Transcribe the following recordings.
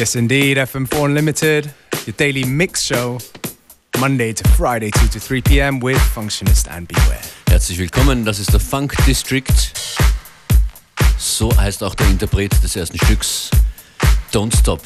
Yes, indeed. FM4 Unlimited, your daily mix show, Monday to Friday, 2 to 3 p.m. with Functionist and Beware. Herzlich willkommen, das ist der Funk District. So heißt auch der Interpret des ersten Stücks, Don't Stop.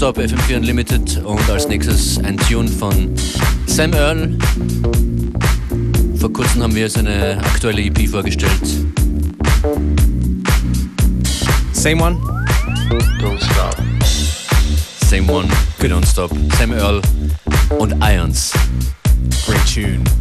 Don't Stop FM4 Unlimited und als nächstes ein Tune von Sam Earl. Vor kurzem haben wir seine aktuelle EP vorgestellt. Same one? Don't Stop. Same one, Don't Stop. Sam Earl und Irons. Great tune.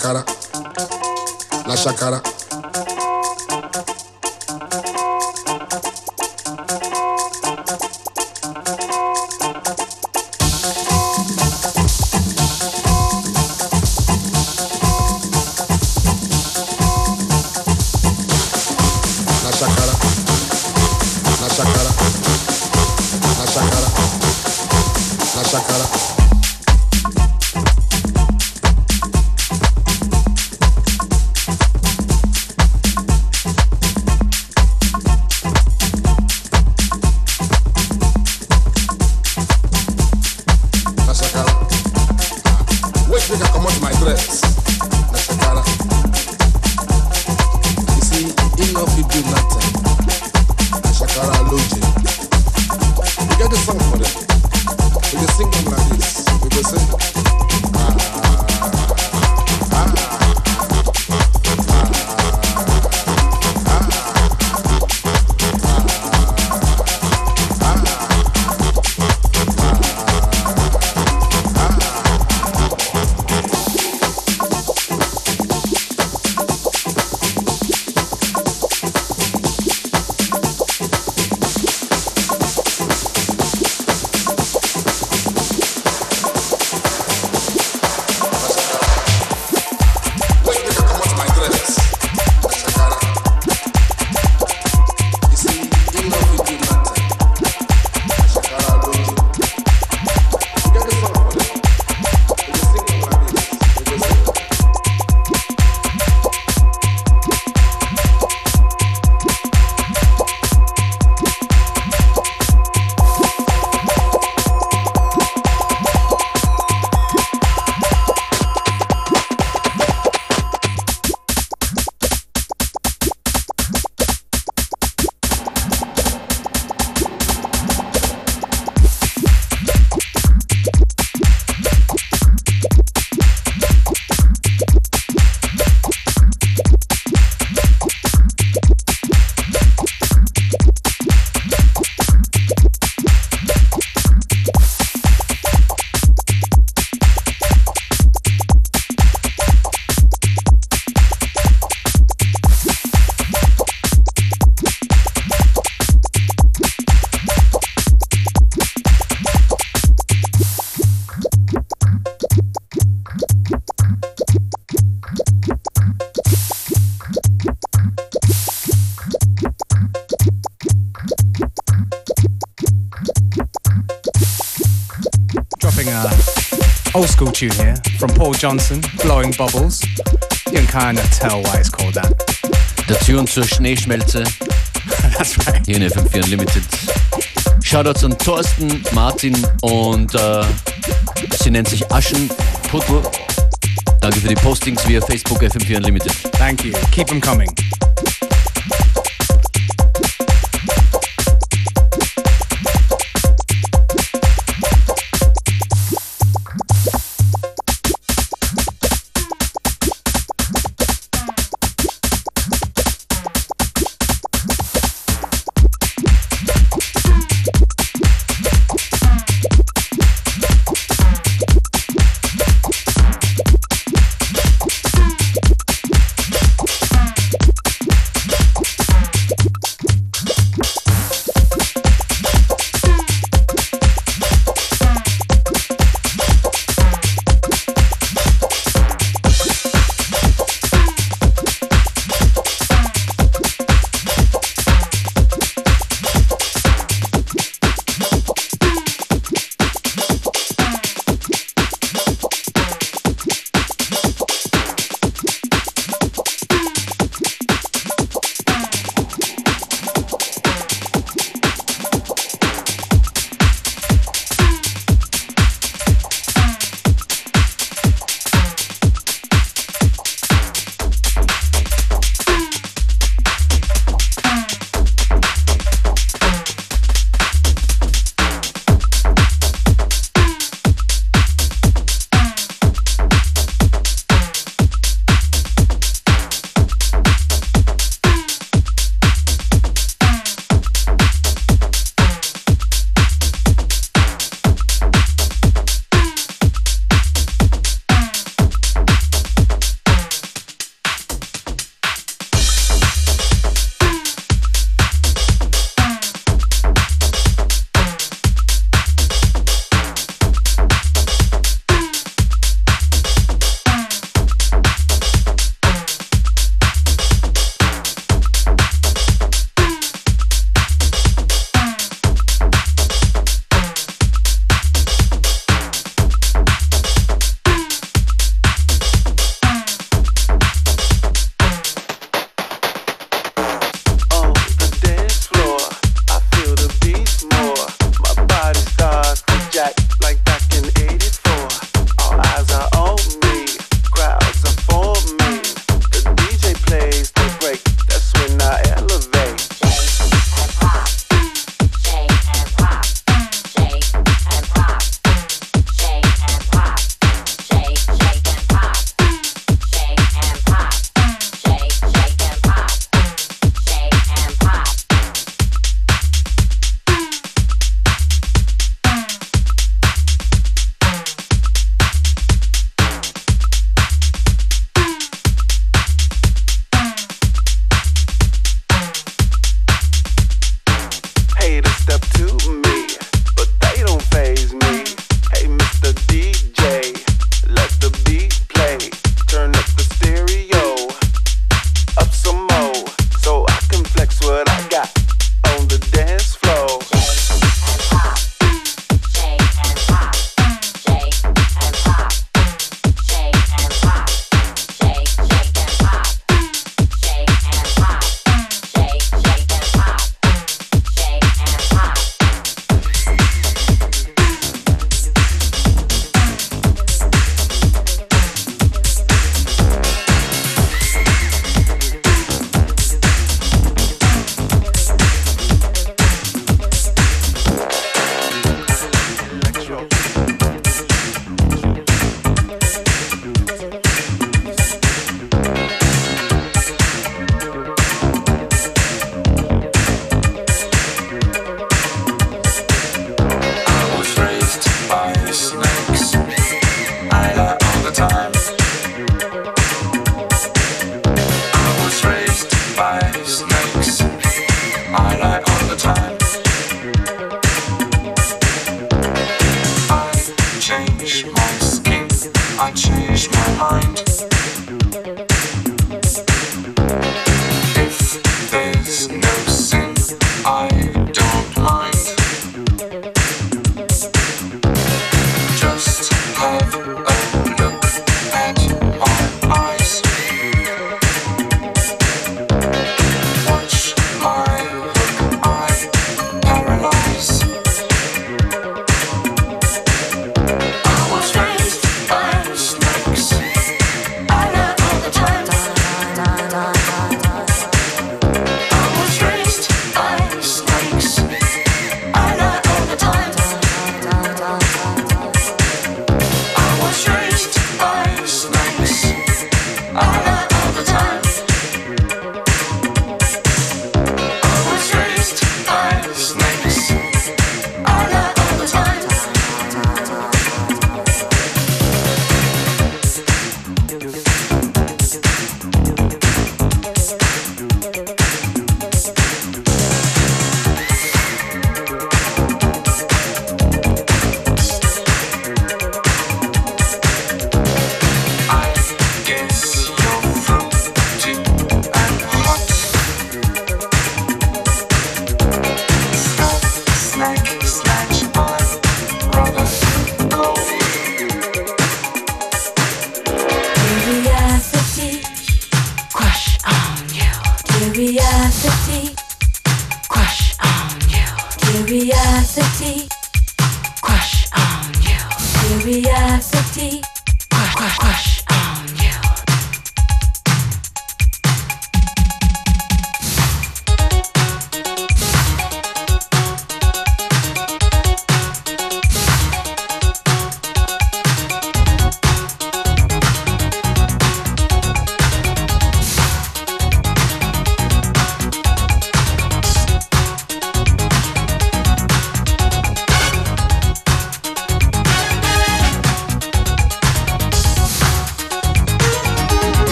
shakara, la shakara. Tune here from Paul Johnson, Blowing Bubbles. You can kind of tell why it's called that. Der Tune zur Schneeschmelze. That's right. Hier in FM4 Unlimited. Shoutouts an Thorsten, Martin und äh, sie nennt sich Aschenputtel. Danke für die Postings via Facebook FM4 Unlimited. Thank you. Keep them coming.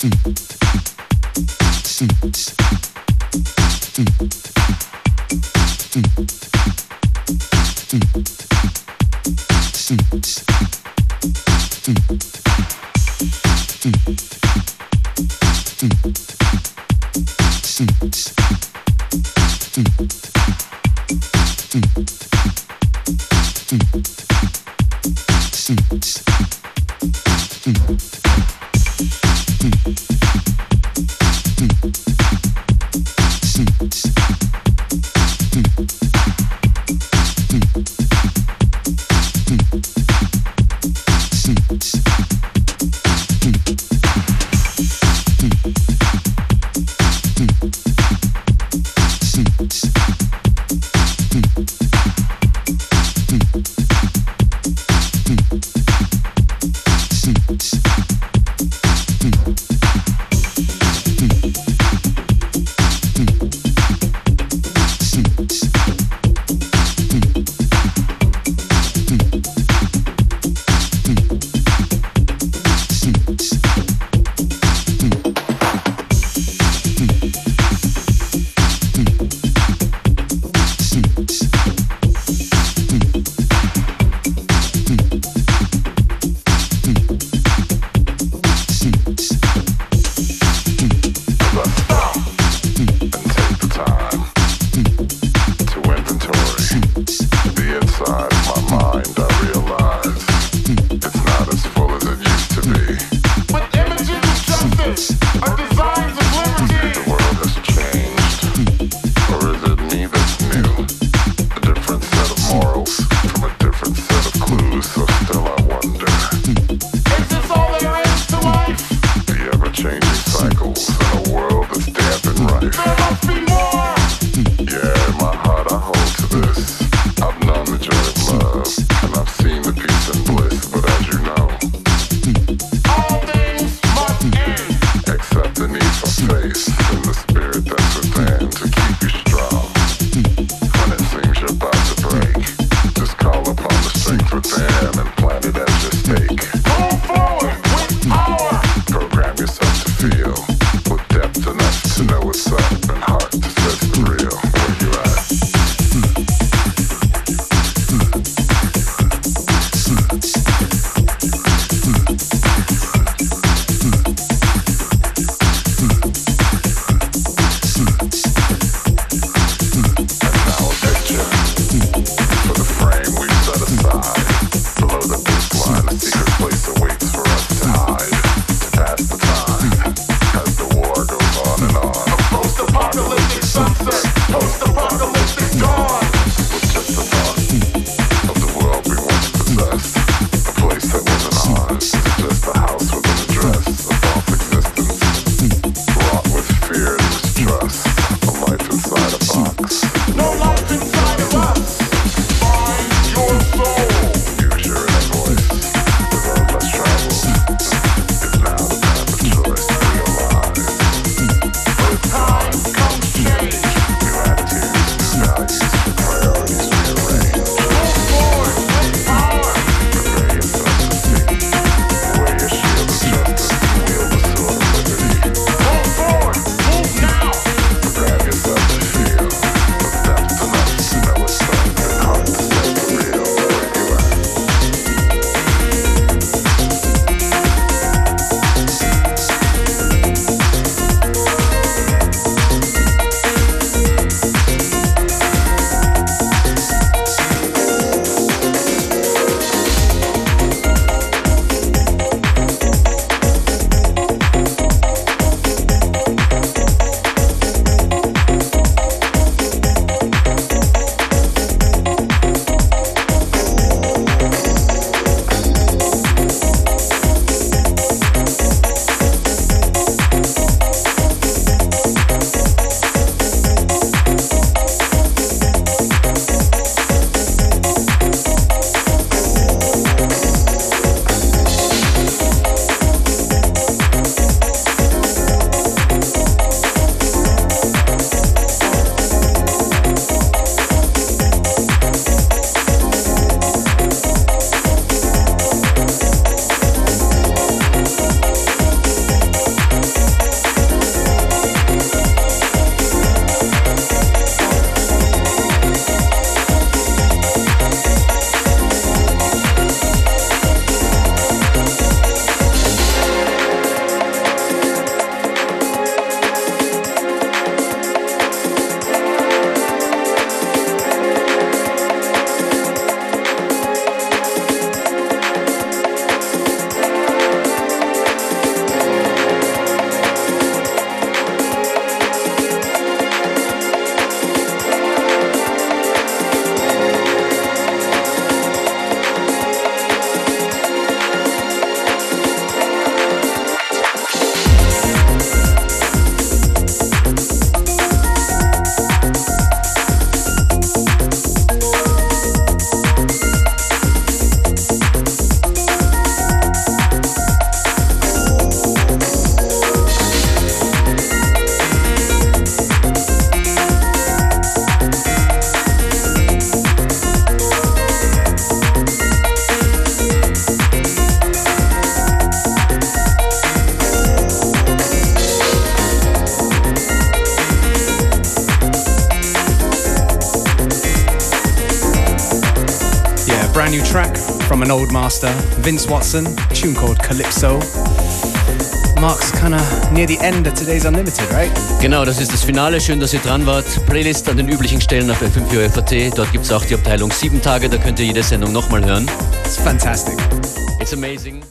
Mm-hmm. Vince Watson, tune called Calypso. Mark's kind of near the end of today's Unlimited, right? Genau, das ist das Finale. Schön, dass ihr dran wart. Playlist an den üblichen Stellen auf FM4 FAT. Dort gibt es auch die Abteilung 7 Tage. Da könnt ihr jede Sendung nochmal hören. It's fantastic. It's amazing.